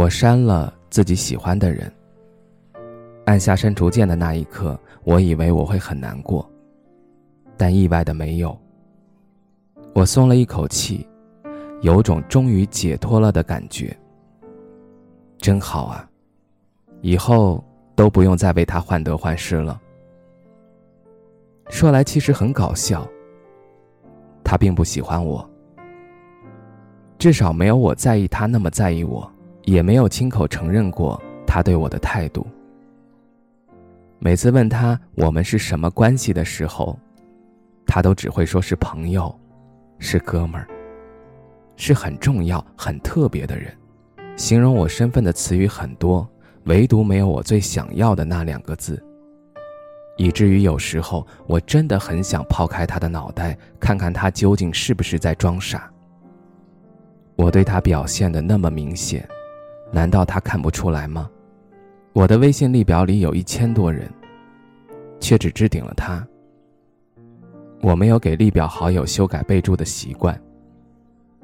我删了自己喜欢的人。按下删除键的那一刻，我以为我会很难过，但意外的没有。我松了一口气，有种终于解脱了的感觉。真好啊，以后都不用再为他患得患失了。说来其实很搞笑，他并不喜欢我，至少没有我在意他那么在意我。也没有亲口承认过他对我的态度。每次问他我们是什么关系的时候，他都只会说是朋友，是哥们儿，是很重要、很特别的人。形容我身份的词语很多，唯独没有我最想要的那两个字。以至于有时候我真的很想抛开他的脑袋，看看他究竟是不是在装傻。我对他表现的那么明显。难道他看不出来吗？我的微信列表里有一千多人，却只置顶了他。我没有给列表好友修改备注的习惯，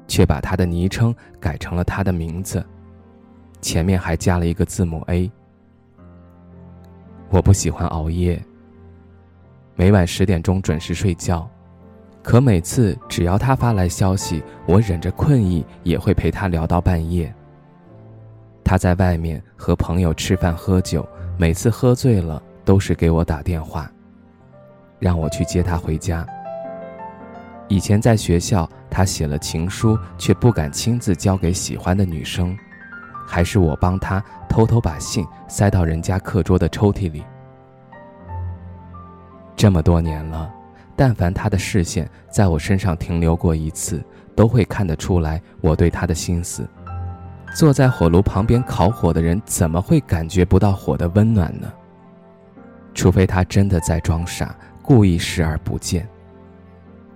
却把他的昵称改成了他的名字，前面还加了一个字母 A。我不喜欢熬夜，每晚十点钟准时睡觉，可每次只要他发来消息，我忍着困意也会陪他聊到半夜。他在外面和朋友吃饭喝酒，每次喝醉了都是给我打电话，让我去接他回家。以前在学校，他写了情书却不敢亲自交给喜欢的女生，还是我帮他偷偷把信塞到人家课桌的抽屉里。这么多年了，但凡他的视线在我身上停留过一次，都会看得出来我对他的心思。坐在火炉旁边烤火的人，怎么会感觉不到火的温暖呢？除非他真的在装傻，故意视而不见。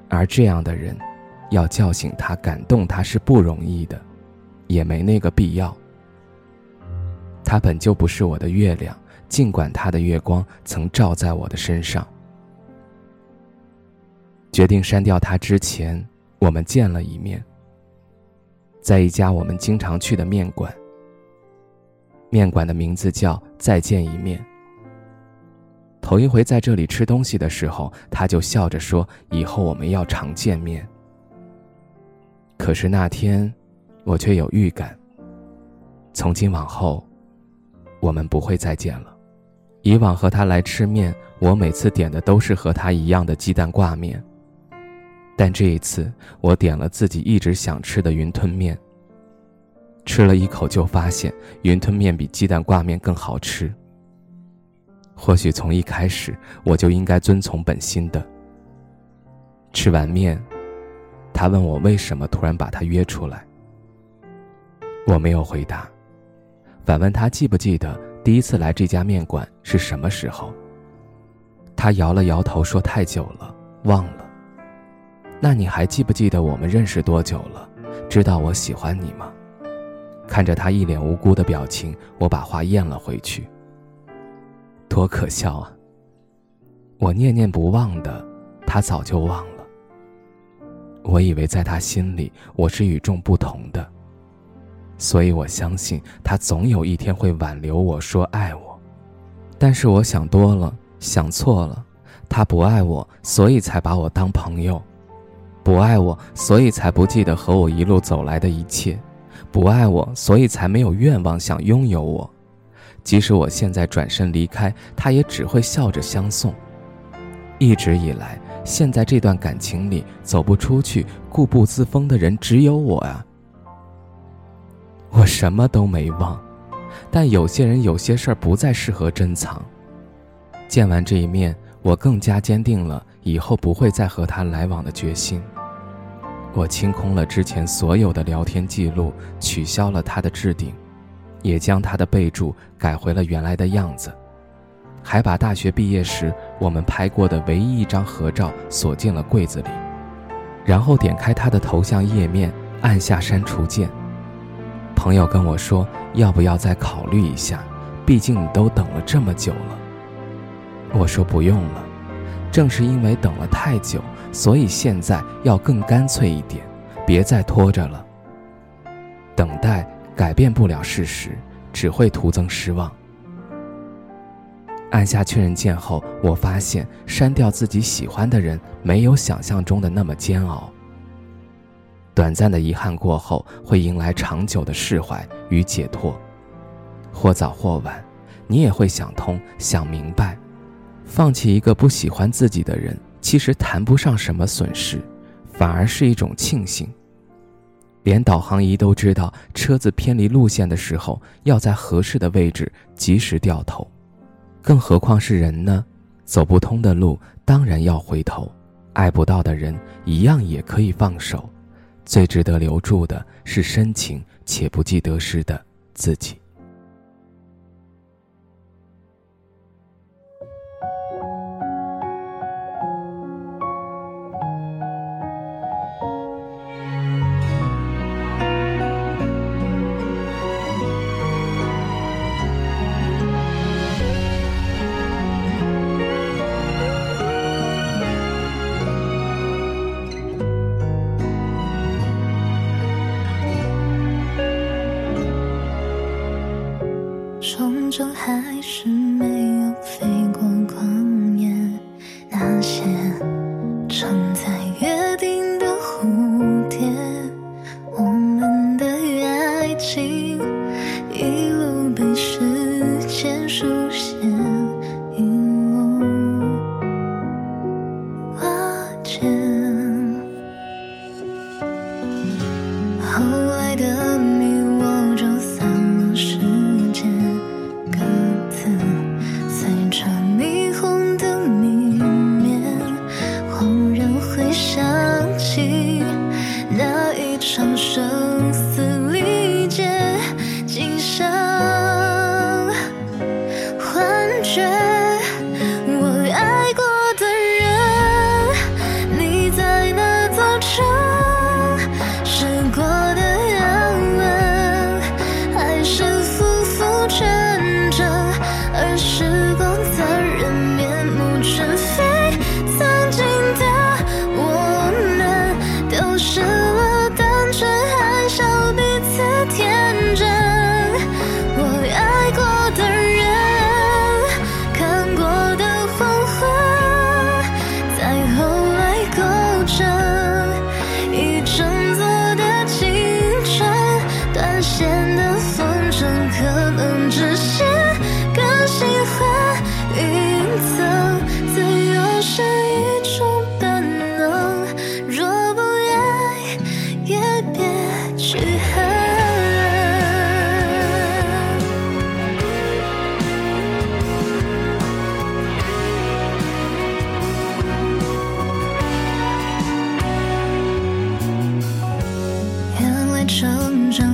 而这样的人，要叫醒他、感动他是不容易的，也没那个必要。他本就不是我的月亮，尽管他的月光曾照在我的身上。决定删掉他之前，我们见了一面。在一家我们经常去的面馆，面馆的名字叫“再见一面”。头一回在这里吃东西的时候，他就笑着说：“以后我们要常见面。”可是那天，我却有预感。从今往后，我们不会再见了。以往和他来吃面，我每次点的都是和他一样的鸡蛋挂面。但这一次，我点了自己一直想吃的云吞面。吃了一口，就发现云吞面比鸡蛋挂面更好吃。或许从一开始，我就应该遵从本心的。吃完面，他问我为什么突然把他约出来。我没有回答，反问他记不记得第一次来这家面馆是什么时候。他摇了摇头，说太久了，忘了。那你还记不记得我们认识多久了？知道我喜欢你吗？看着他一脸无辜的表情，我把话咽了回去。多可笑啊！我念念不忘的，他早就忘了。我以为在他心里我是与众不同的，所以我相信他总有一天会挽留我说爱我。但是我想多了，想错了。他不爱我，所以才把我当朋友。不爱我，所以才不记得和我一路走来的一切；不爱我，所以才没有愿望想拥有我。即使我现在转身离开，他也只会笑着相送。一直以来，现在这段感情里走不出去、固步自封的人只有我啊！我什么都没忘，但有些人、有些事儿不再适合珍藏。见完这一面。我更加坚定了以后不会再和他来往的决心。我清空了之前所有的聊天记录，取消了他的置顶，也将他的备注改回了原来的样子，还把大学毕业时我们拍过的唯一一张合照锁进了柜子里，然后点开他的头像页面，按下删除键。朋友跟我说：“要不要再考虑一下？毕竟你都等了这么久了。”我说：“不用了，正是因为等了太久。”所以现在要更干脆一点，别再拖着了。等待改变不了事实，只会徒增失望。按下确认键后，我发现删掉自己喜欢的人没有想象中的那么煎熬。短暂的遗憾过后，会迎来长久的释怀与解脱。或早或晚，你也会想通、想明白，放弃一个不喜欢自己的人。其实谈不上什么损失，反而是一种庆幸。连导航仪都知道，车子偏离路线的时候，要在合适的位置及时掉头，更何况是人呢？走不通的路当然要回头，爱不到的人一样也可以放手。最值得留住的是深情且不计得失的自己。还是没有飞过旷野，那些承载约定的蝴蝶，我们的爱情一路被时间书写，恍然会想起那一场盛成长。